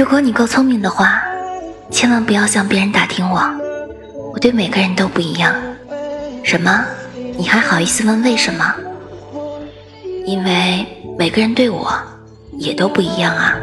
如果你够聪明的话千万不要向别人打听我。我对每个人都不一样。什么？你还好意思问为什么？因为每个人对我也都不一样啊。